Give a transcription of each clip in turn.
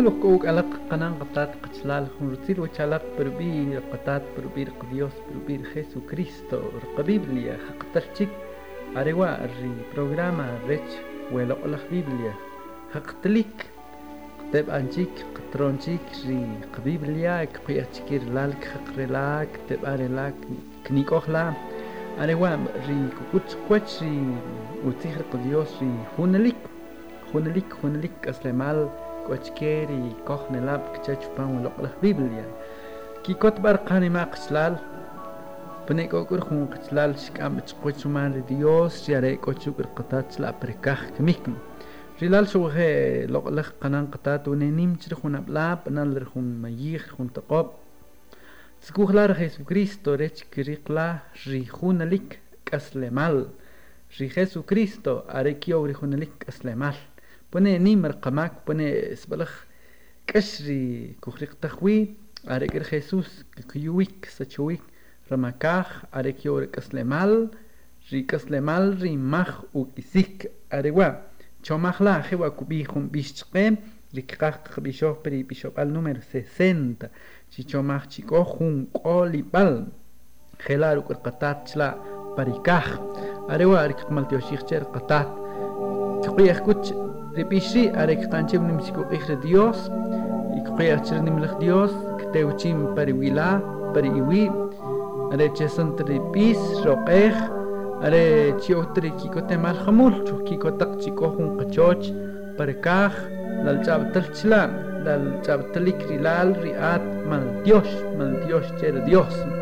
ملك أوك ألق قنان قطات قتلال خمرتير وشالق بربير قطات بربير قديوس بربير خيسو كريستو رقبي بليا حق تلتك أريوا أري بروغراما ريتش ويلا أولاق بيبليا حق تليك قطيب أنجيك قطرونجيك ري قبي بليا كقيا تكير لالك حق ريلاك تيب أري لاك كنيك أخلا أريوا ري كوكوتش كوتش ري وتيخر قديوس ري خونليك خونليك خونليك أسلمال خونليك kochkeri kohnelab kichachupan uloqlah ya. kikot barqanima qichlal pnek'ok'ur jun qichlal xk'am ichqwichuman ri dios yare k'ochuk irqatat xla'prikaj kmikn rilal xuwaje loq'laj qanan qatat unenim chri jun ab'laab b'anal ri jun mayij jun toq'ob' tzkujla jesucristo rech kiriqla rijunalik k'aslemal ri jesucristo are ki'ow rijunalik k'aslemal لك كسلمال ري خيسو كريستو أريكيو ريخون لك كسلمال pone nimer qamak pone sbalaj kashri kujriq tajwi arekir Jesús kuyuwik sachuwik ramakaj arekyor kaslemal rikaslemal rimaj ukisik arewa chomajla jewa kubijum bishchqe rikqaq bishof pri bishopal número 60 chichomaj chiko jun qolipal jelar uqatat chla parikaj arewa rikqmal tioshikcher qatat Repishi arektanchim nimchiku ikre Dios, ikuyachir nimlek Dios, kteuchim pariwila, pariwi, arechesan tripis, roqej, are chiotri kikotemal jamul, chukikotak chikohun kachoch, parekaj, lalchabtal chilam, lalchabtalikrilal riat mal Dios, mal Dios, chere Dios. Dios.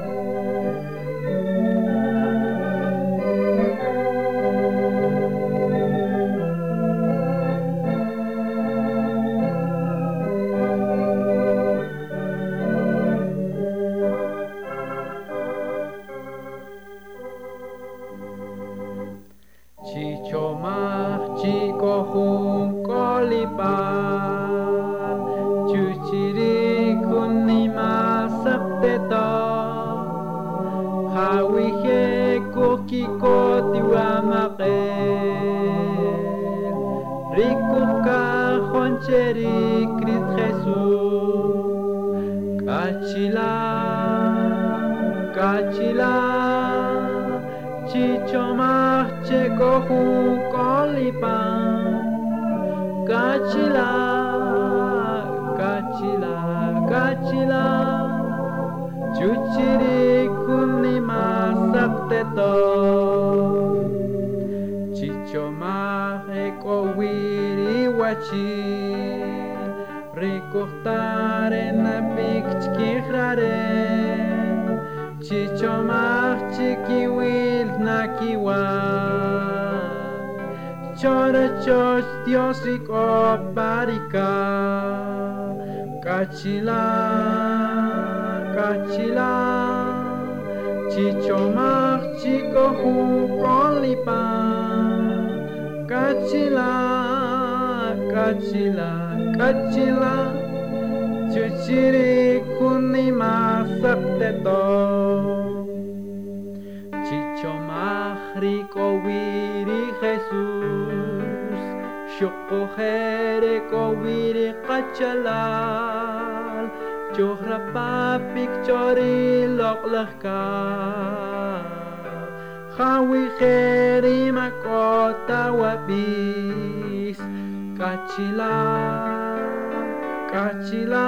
Rikuka Juancheri Cris Jesús. Cachila Cachila Chichomache Coju Colipan Cachila Cachila Cachila Chuchiri Kunima Sapteto partir, recortar en la pict que rare, chichomar chiqui chora chos diosik obarika, kachila, kachila. Chichomar, chico, jucón, lipa. Kachila, Kachila, Chuchiri kunima sapteto. Chichomahrico wiri Jesús, Shokojereco wiri Kachalal, Chorapapik chori loklaka. Hawi jerima makota wabi. Cachila, cachila,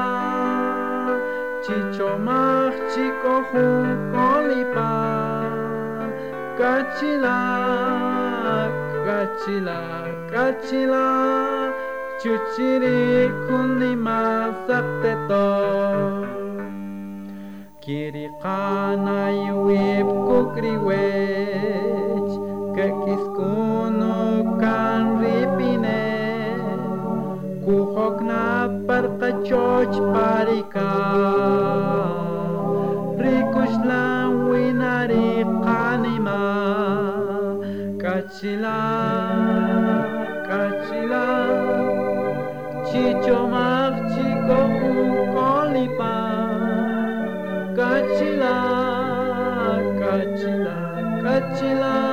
chichomach chico Kachila, kachila, kachila, cachila, chuchiri kunima sapteto. Kirikana yuib kukriwech, kekiskun cioci parica Ricușla uinari canima Cacila, cacila Cicomac, cicocu, colipa Cacila, cacila, cacila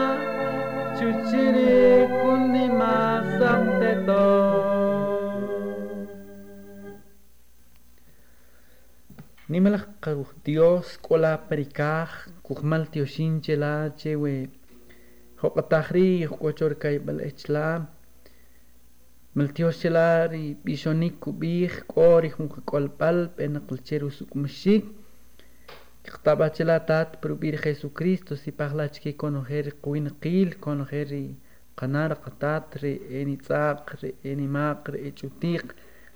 Nimala Dios kola perikaj kukmal tioshin chela chewe hokatahri hokochor kai bal echla mal tios chela ri bisonik kubih kori hun kolpal pena kulcheru sukmashik Ktaba chela tat prubir Jesucristo si parlach que conocer kuin qil conocer qanar qatat re eni tsaq re eni maq re echutik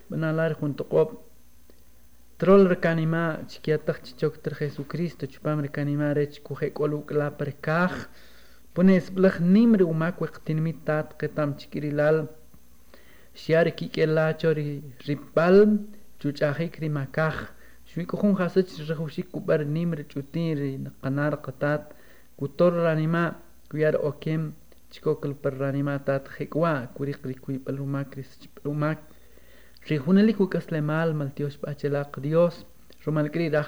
banalar junto qop Trol rekanima chiquiatach chichokter Jesucristo chupam rekanima rech kuhe koluk la perkaj pones blach nimre umak wektinimitat ketam chikirilal shiar kikela chori ripal chuchahik rimakaj shui kuhun hasach rehushik kubar nimre chutin ri qanar qatat. Kutor ranima kuyar okem chikokal per ranima tat hekwa kurik rikuy palumak ris palumak Rihuneliku kaslemal maltios bachelak Dios, romalkri Re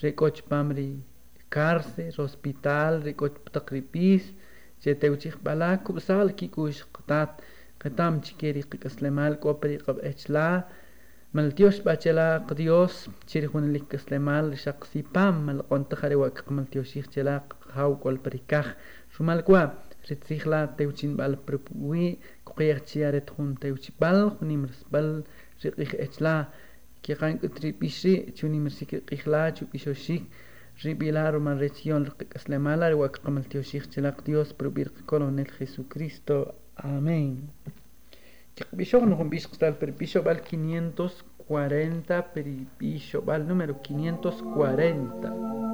rekoch pamri cárcel, hospital, rekoch takripis, uchik balak, kubsal kikush qtat, qatam chikeri kaslemal kopri qab echla, maltios bachelak Dios, chirihunelik kaslemal shaksipam, malqontajare wakak maltios ichchelak, hau kolperikaj, romalkwa, ritsihla teuchinbal prepuwi kuqiyaqchiyare tjun teuchipal junimrsbal riqij echla kiqankut ripixri chunimrsi riqijla chupixoxik ripila roman rechion riqikaslemala riwakqamaltioxik chilaq dios propir qkolonel jesucristo. Amén. Qiqb'ixoq nojomb'ix qstal perpixob'al 540 peripixob'al número 540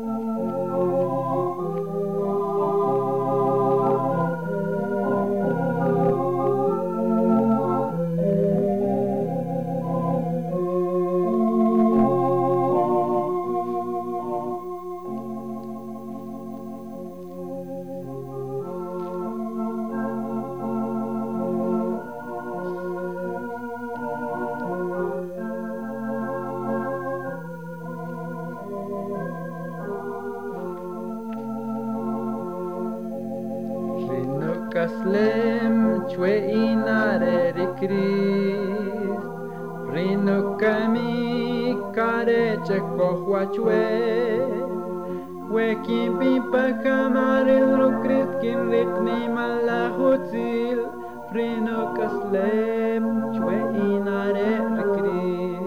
hoțil prin căslem ce inare recris.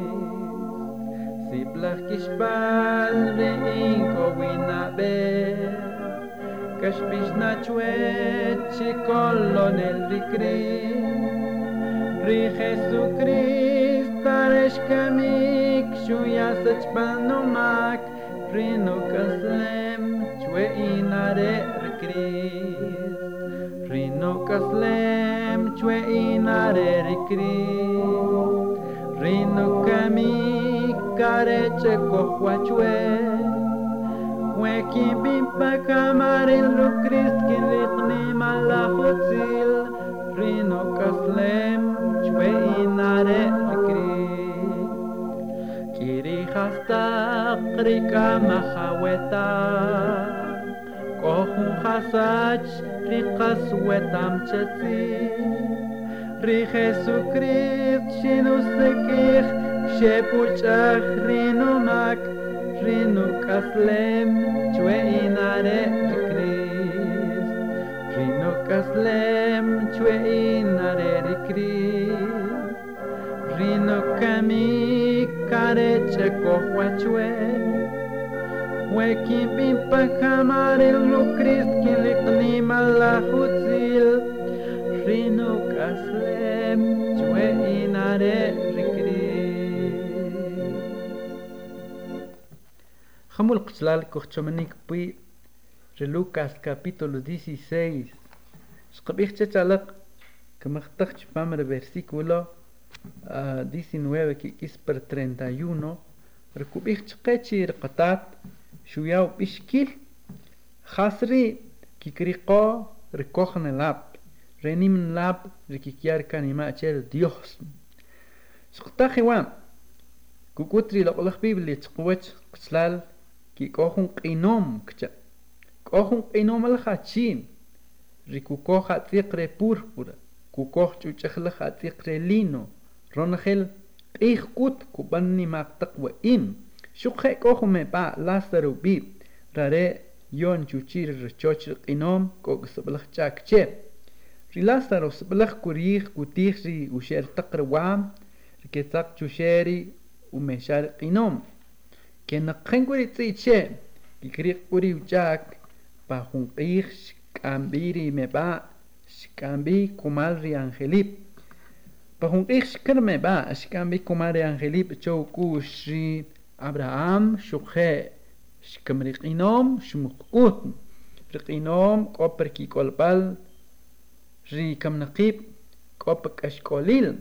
Si plăchiș palve inco winabe, Căș pișna ciuet și colonel recris. Ri Jesucrist areș cămic și uia să-ți panumac prin căslem ce inare recris kaslam chwe inarere kri rino kami kare che kohwa chwe we kim bim pa kamare lu krist kin ritni mala hotzil rino kaslem chwe inare kri kiri hasta krika mahaweta حصاج لقسوة عم تسي ري خيسو كريت شينو سكيخ شابو تشاخ رينو ماك رينو كسلم توين عرق كريس رينو كسلم توين عرق كريس رينو كامي كارتشكو واتشوين وكيبين بخمار الوكريس كيلقني ملا خوتسيل رينوك أسلام جوائي ناري ركري خمو القتلال كوختشمنيك بي لوكاس capítulo 16 شقبيخ تتعلق كما اختخش بامر versículo uh, 19 que es per 31 ركوبيخ تقاتشي رقطات شو ياو بشكل خسري كيكريقو ركوخن لاب. رنيم لاب ركيكيار كان ما أشير ديوس سقطاخي وام كوكوتري لقلق بيبلي تقوات قتلال. كي كوخن قينوم كتا. كوخن قينوم الخاتشين ركو كوخا تيقري بوربورا كوكوخ تيقري لينو. رونخيل إيخ كوت كوباني ماك تقوى إيم شقه كوخو مي با لاسرو بي راري يون چوچير رچوچ قينوم كوك سبلخ چاك چه ري لاسرو سبلخ كوريخ كوتيخ ري وشير تقر وام ركتاق چوشيري ومشار قينوم كنقين كوري تسي چه كيكريق كوري وچاك با خونقيخ شكامبيري مي با شكامبي كومال ري انجليب Pahungkik shkarme ba shkambi kumare angelip chow kushi Abraham shukhe shkamriqinom shumukut riqinom kolpal ri kamnaqib koper kashkolil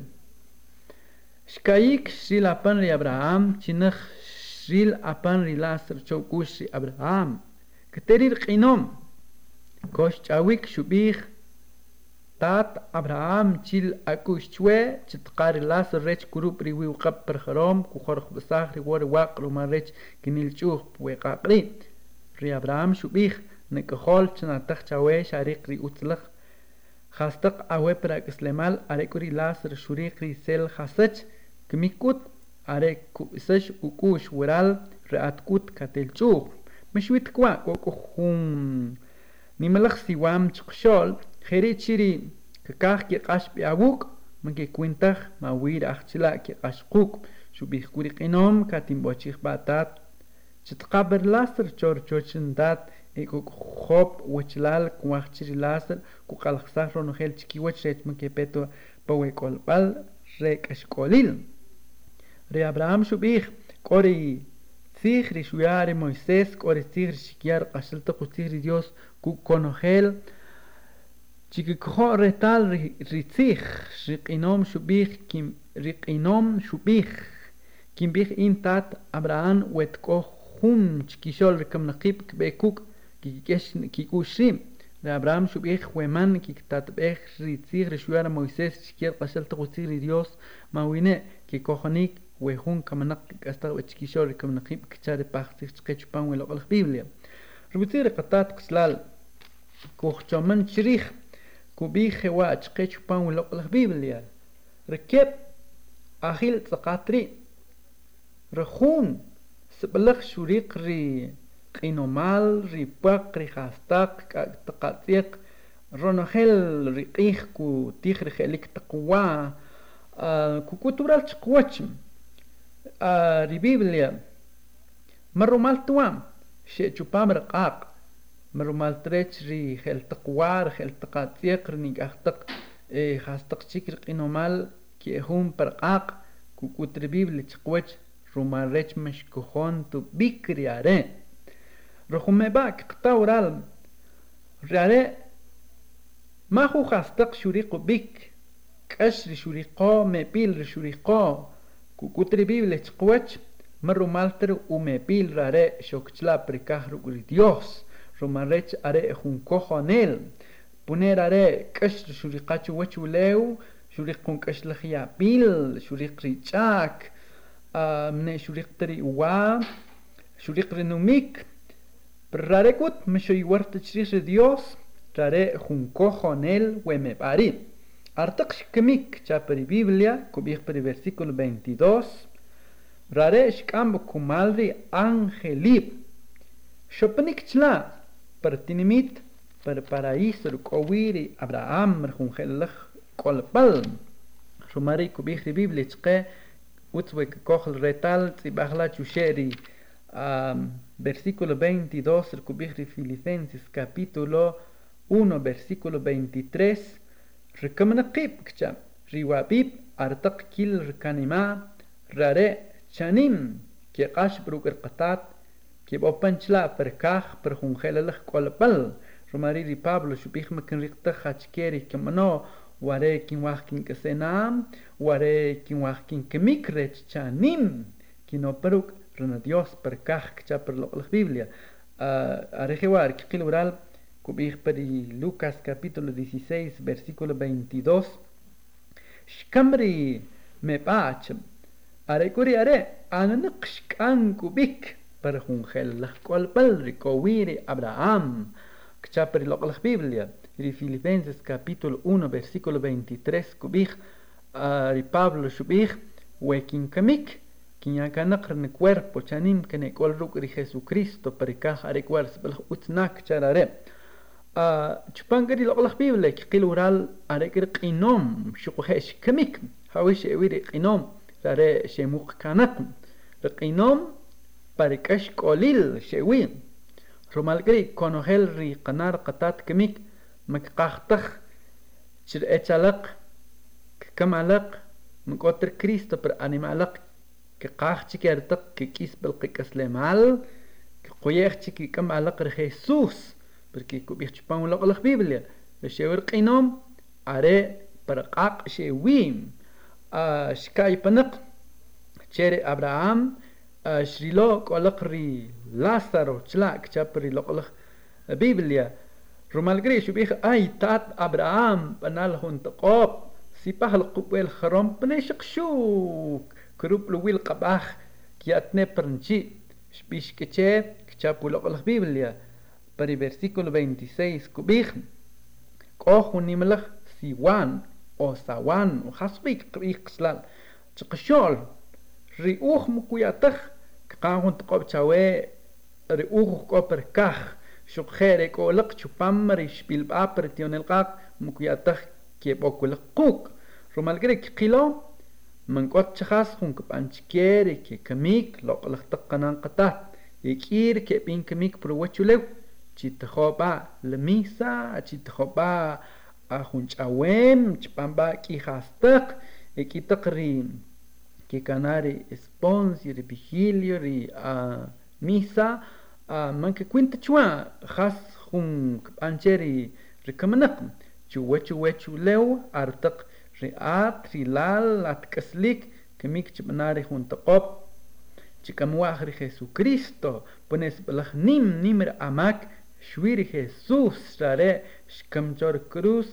shkayik shil apan ri Abraham chinakh shil apan ri lasr chow kushi Abraham keteri riqinom kosh chawik shubih تات ابراهام چیل اکو شوه چې تقار لاس رچ ګروپ ری وی وقب پر خرام کو خرخ بساخ ری ور واقر ما رچ کنیل چوخ وی قاقری ری ابراهام شو بیخ نک خال چنا تخ چاوې شریق ری اوتلخ خاستق اوه پر اسلامال اریکوری لاس ر شریق ری سل خاصچ کمیکوت اریکو سش او کوش ورال رات کوت کتل چوخ مشویت کوا کو خون نیملخ سیوام چقشال خيري تشيري كاكاخ كي قاش بيابوك من كي كوينتخ ما وير أخشلا كي قاش قوك شو بيخكوري قينوم كاتين بوشيخ باتات تتقابر لاسر چور چوچن دات ايكو خوب وچلال كواخ چيري لاسر كو قلق ساخرو نخيل چكي وچ ريت من كي بيتو بوي كول بال ريك چیکو رتال ریتیخ ریقینام شبیخ کیم ریقینام شبیخ کیم بیخ این تات ابراهان وتکو خون چکیشال رکم نقیب کبکوک کیکش کیکوشیم و من کی کتات بیخ ریتیخ رشوار موسيس شكير قشل تغوتيغ و خون کامن كوخنيك ويخون كمنق كاستغ وتشكيشور كمنقيب كتار باختيغ چپان و ويلوغ بیبلیم ربطیر قطات قسلال كوخ کوهچامن شریخ كوبيخ واج قيش بان ولق البيبليا ركب أخيل تقاطري رخون سبلغ شوريق ري قينومال ري باق ري خاستاق تقاطيق رونخيل ريقيخ كو تيخ رخيلك تقوى آه كو كتورال تقواتشم ري بيبليا مرو مال توام شيء چوبام رقاق مرمال تريتش ري خل تقوار خل تقاتيق رنيك اختق إيه خاستق شكر قينو مال كي هم برقاق كوكو تربيب لتقوش رومال ريتش مش كخون تو بيكري عري رخم باك قطاورال راري ما خو خاستق شوريقو بيك كشر شوريقو مبيل شوريقو كوكو تربيب لتقوش مرو مالتر ومبيل راري شوكتلا بريكاه رقل ديوس romarech are juncojo anel poner are kash shuriqachu wachu leu shuriq kun kash lkhia pil shuriq richak mne shuriq tri wa shuriq renumik rarekut misho iwart chris dios rare juncojo anel weme pari. Artak shkemik chapri biblia kubih pri versículo 22 rare shkam kumalri angelip shopnik chla pertinimit per paraíso kowiri Abraham rjungelach kolpal rumari kubih di Biblia tske utzwe kochel retal tzibachla chusheri um, versículo 22 el kubih di Filipenses capítulo 1 versículo 23 rekamnaqib kcha riwabib artaq kil rkanima rare chanim ke qash bruker qatat Kib opanchla per kaj per jungelelaj kualapal romarili Pablo xupijma kin riqtaj achkeri kimano ware kin waj kin kasenam ware kin waj kin kemik rech chanim kin operuk rena Dios per kaj kcha per loqlaj Biblia. Arejiwar kikil ural kubij peri Lucas capítulo 16 versículo 22 xkamri me pach are kuri are ananiq xkan kubik cual padre cowiri Abraham kchapri lo la Biblia ri Filipenses capítulo 1 versículo 23 kubich ri Pablo shubich wekin kamik kinyakanaq ni cuerpo chanim kene kol ruk ri Jesucristo parikaj are kwars bal utnak charare a chupangari loqlaq bible qil ural are kir qinom shuqhesh kamik hawish ewiri qinom rare shemuq kanaq qinom باركاش كوليل شوي رومال كري كونوهيل ري قنار قطات كميك مكقاختخ شر اتشالق ككمالق مكوتر كريستو بر انيمالق كقاختي كيرتق ككيس بالقكس لمال كقويختي ككمالق رخيسوس بركي كوبيخ تشبان ولا قلق بيبليا لشاور قينوم اري برقاق شوي اشكاي بنق تشيري ابراهام qolaq ri Lázaro chlak chapri loqlaq Biblia Romal Grishu bih ay tat Abraham panal hunt qop sipah al-qubel kharom pneshq shuk كروب لويل قباخ كياتني برنشي شبيش كتشي كتشابو لقل بيبليا بري versículo 26 كبيخ كوخو نيملخ سيوان أو ساوان وخاصبيك قبيخ قسلال تقشول ريوخ مكوياتخ كقاهون تقوب تشاوي ريوخ كوبر كاخ شوق خيري كولق شبامري شبيل بابر تيون القاق مكوياتخ كيبوكو لقوك رومالجريك قيلو من قد شخص خون كبانش كيري كي كميك لو قلق تقنان قطع يكير كي بين كميك بروچو لو چي تخوبا لميسا چي تخوبا أخون چاويم چپامبا كي خاستق يكي تقري كي كاناري اسبونس يري بيجيليو ري ميسا من كي كوينت چوا خاص خون كبانشيري ركمنق چو وچو وچو لو أرتق riat rilal at kaslik kemik chibnari junto qop chikamuaj ri Jesucristo pones balaj nim nimr amak shwiri Jesús rare shkamchor cruz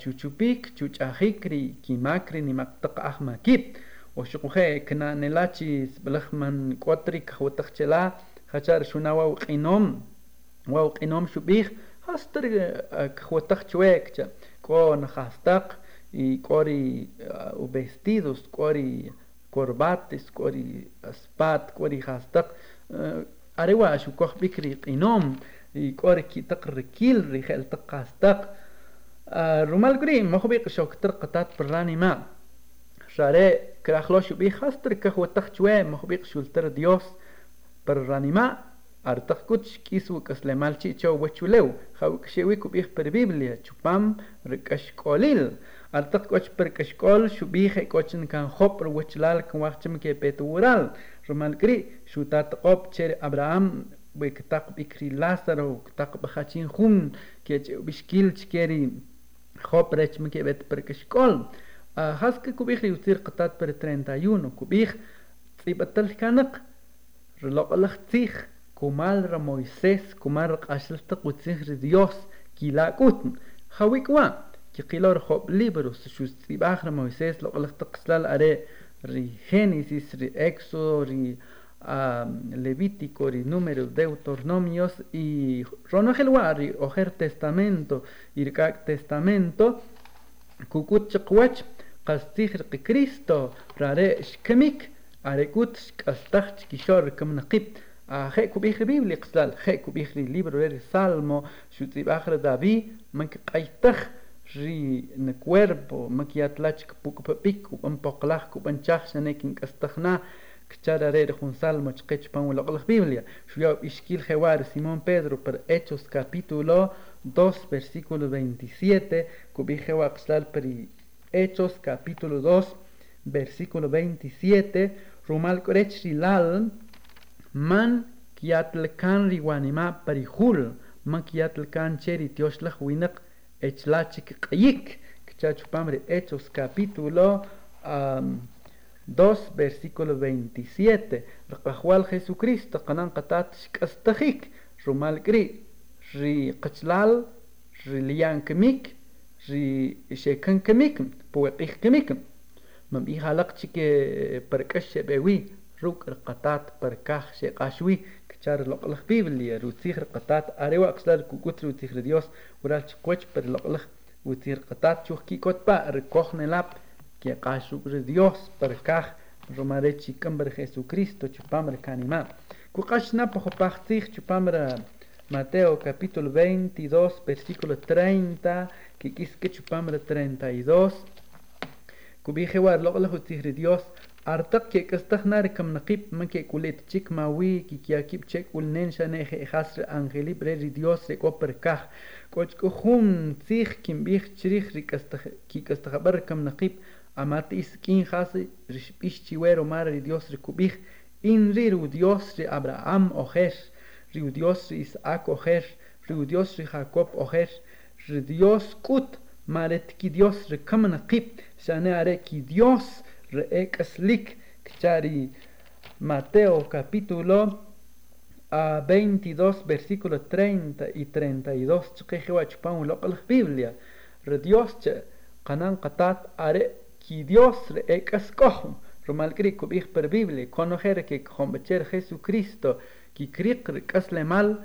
chuchupik chuchajik ri kimakri nimaktaq ahmakit وشقوخي كنا نلاتشي بلخ من كواتريك وتخشلا خشار شونا واو قينوم واو قينوم شو بيخ هاستر كواتخش ويكتا كو نخاستق كوري وبيستيدوس كوري كورباتس كوري سبات كوري خاستق أريوا شو كوخ بكري قينوم كوري كي تقر كيل ريخال تقاستق رومال قريم مخبيق شوك ترقطات براني ما شاره كراخلوش بي خاستر كخو تخچوا مخبيق شولتر ديوس بر رانيما ار تخكوتش كيسو كسل مالشي تشو وچولو خو كشيوي كو بيخ بر بيبليا چوبام ركش كوليل ار تخكوتش بر كشكول شو بيخ كوچن كان خوب بر وچلال كن وقتم كي بيتورال رمال كري شو تات قوب چير ابراهام بي كتاق بيكري لاسارو كتاق بخاچين خون كي بشكيل چكيري خوب رچم كي بيت بر كشكول haske kubih li utir qatat per 31 kubih tibatal kanak relaqalak tij kumal ra Moisés kumal qashil taqutsin ri Dios kila kutn. Khawikwa ki qilor hob libros shus tibah ra Moisés loqalak taqslal are ri Génesis ri Éxodo ri Levítico, y Números, Deuteronomios y Ronogelwari, Ojer Testamento, Irkak Testamento, Kukuchakwach, chqwach qastih ri Cristo rare shkemik are kut shkastach chkishor kam naqib خي كوبيخ بيبلي قسلال خي كوبيخ libro ri Salmo شو تباخر دافي من قيتخ ri na cuerpo maquiatlach pukpapik un poqlaj kupanchaj shanekin k'astaqna kcharare jun salmo chqech pan la biblia shuya ishkil jewar simón pedro per hechos capítulo 2 versículo 27 kubi jewa per hechos capítulo 2 versículo 27 rumal korech rilal man kiatlkan riwanima parihul man kiatlkan cheri tioshlaj winak Echlachik Qayik, Chachupamre Hechos capítulo um, 2 versículo 27. Raqahual Jesucristo, Kanan Katat Shkastajik, Rumal Gri, Ri Qachlal, Ri Lian Kemik, şey kankamikim, puwaqih kamikim. Mam ihalaq chike parkash shebewi, ruk rqatat parkaj sheqashwi, kchar loqlaq biblia, rutsih rqatat, arewa akslar kukut rutsih dios, ural chikwach per loqlaq, utsih rqatat chuhki kotpa, rkoj nelap, que qashuk dios parkaj, romare chikam ber Jesucristo, chupam rkanima. Kuqashna pohopaqtih chupam rkanima. Mateo capítulo 22, versículo 30, que chupamra 32. Kubije war logla hutihri Dios, artak que kastagnare kam naqib man que kulet chik mawi ki kiakib chek ulnen shaneje e hasre angeli breri Dios se koper kaj. Kochkuhum tzih kimbih chirih rikastagabar kam naqib amati iskin hase rishpish chiwero mara Dios rekubih inriru Dios re Abraham ojesh. Riudios Isaac oher, Riudios Jacob oher, Ridios kut, maret ki Dios rekamen kip, shane are ki Dios reek slik, chari Mateo capítulo a 22 versículo 30 y 32 que Jehová chupan lo la Biblia re Dios che canan qatat are ki Dios re ekas kohum romal per Biblia conocer que con Jesucristo كيكريق قسل مال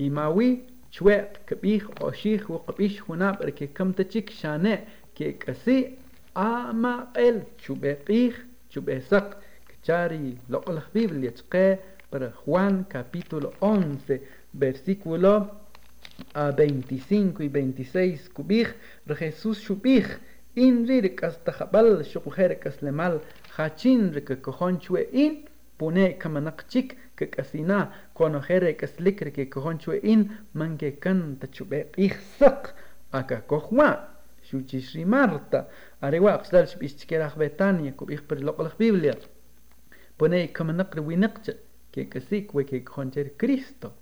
إيماوي شويق كبيخ أوشيخ وقبيش هناب ركي كم تشيك شانع كي كسي آما قل شبقيخ شبسق كشاري لقل خبيب اللي تقى para Juan capítulo 11 versículo a 25 y 26 kubij Jesús shubij inririk hasta jabal shukujerik aslemal hachin rika kojonchue in pune kamanakchik chik ke kasina kono jere kaslik rike kojon chue in manke kan ta chube ihsak aka kohwa shuchish marta arewa qsdal shbish chkerach betania kubih per loqlach biblia pune kamanak rewinakcha ke kasik we ke koncher Cristo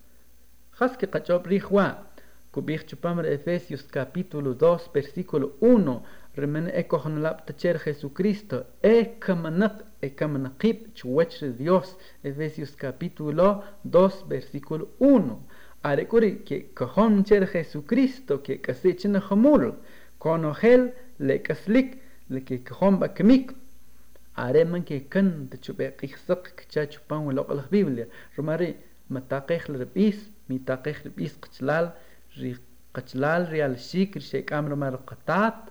has que qachob rihwa kubih chupamar Efesios capítulo 2 versículo 1 remene ekohnlap tacher Jesucristo, ekamanak, ekamanakip, chuechre Dios, Efesios capítulo 2, versículo 1. Arekuri que kohoncher Jesucristo, que kasichen homul, konogel le kaslik, le que kohomba kemik, areman que kan te chupe kixak kchachupan local Biblia, romari matakech lepis, mitakech lepis kchlal, kchlal real shikr shekam romar qatat,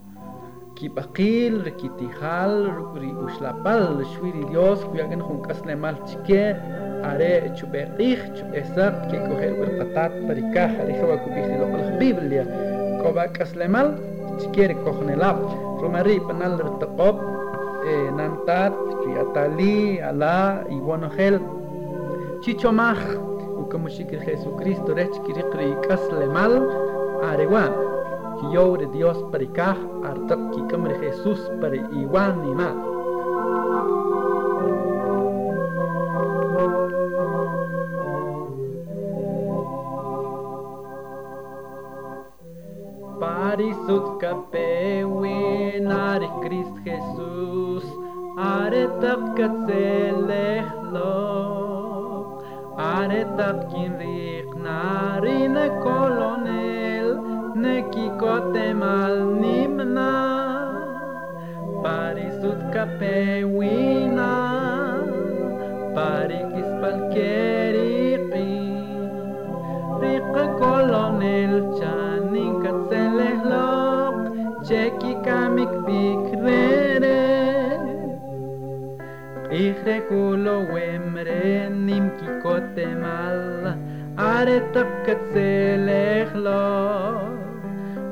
Rikipakil, Rikitijal, ushlapal, shwiri Dios, Cuyagan mal Chique, Are Chuberich, Chubesat, que coger Huerpatat, Paricaj, Arejewa Cupijilo, la Biblia, Cobacaslemal, Chiquere lab, Romari Panal Rtacop, e Nantat, Riatali, Alá, Iguanogel, Chichomaj, Ukamushikir Jesucristo, Rechkirikri are Areguan. Quillore Dios pericaj, artak kikamre Jesús per iwanima. Parisut kapewin are Christ Jesus, are tap katzelechlo, are tap kinrik narine kolon neki kotemal nimna Parisut kapewina parikis palkeriqi Riqa kolonel chanin katselech cheki kamik bikrere Ihre kulo wemre nim kikote mal are tapkat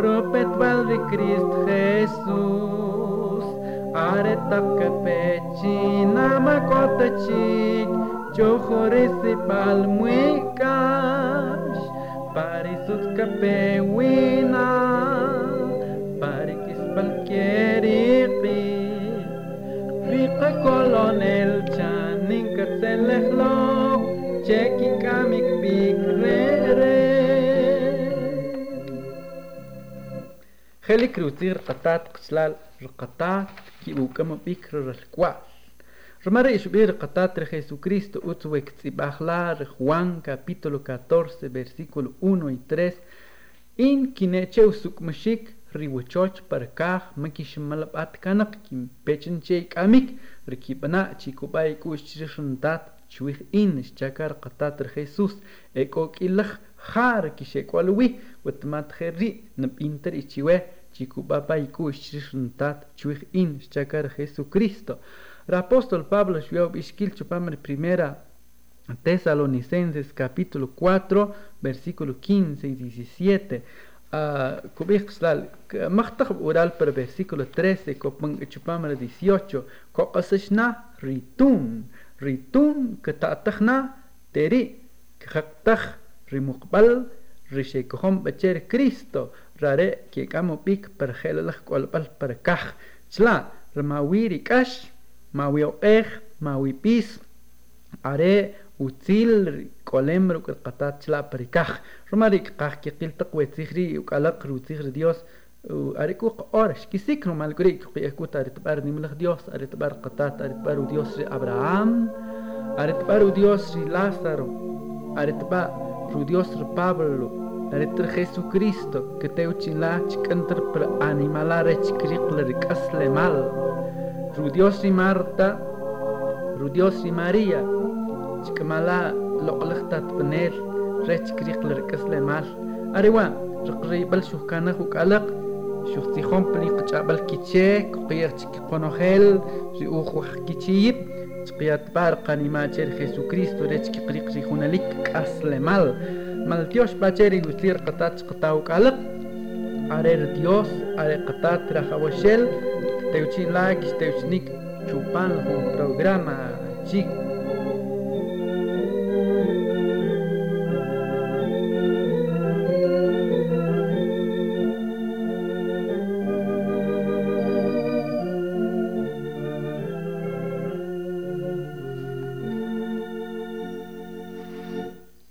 Ropet de Christ Jesús, are tapka pechina makota chik, chohoresi palmuikash, parisut kapewina, parikis palkieriki, riqa colonel chanin katselehlo, cheki خلي كروتير قطات قسلال رقطات كي وكما بيكر الكوال Romare ishbir qatatri Jesucristo utzuek tzibachlar Juan capítulo 14 versículo 1 y 3 in kinecheu sukmashik riwachoch parkaj makishmalabat kanak kim pechen che kamik rikibana chikubay kushchirishuntat chuih in chakar qatatri Jesús ekok ilach jar kishekwalwi watmat jerri napinter ichiwe chikubapay kushchirishuntat chuih in chakar Jesucristo apóstol Pablo escribió Ishkil Chupamar primera Tesalonicenses capítulo 4 versículo 15 y 17 kubixlal machtaj oral per versículo 13 kopang chupamar 18 koqasashna ritun ritun katatajna teri kjaktaj rimuqbal rishekohom bacher Cristo rare que kamo pik per gelalaj kwalbal per kaj chla ramawiri kash mawi oej mawi pis are utzil kolem ruk qatat chla parikaj romarik qaj ki qil taq wetzihri ukalaq rutzihri dios are ku orash kisik no mal grik qi ku tarit bar nimlach dios are bar qatat are bar dios ri abraham are bar Ritr Jesucristo, que te uchila chicantar para animalar e chicriclericasle e mal. Rudios y Marta, Rudios y María, chicamala loqlaqtat panel, rechicriclericasle e mal. Arriba, reqribal shuhkana hukalaq, shuhtijón peliqchabal kiche, kuqiyar chiquiconojel, riujuakichiyip, chiquiatbar qanimacher Jesucristo, rechicricrijunalik kasle mal. Maltios bacheri guslir qatat qtaw kalaq, arer Dios, are qatat rajawashel, Teuchin like, Teuchnik, chupan un programa chic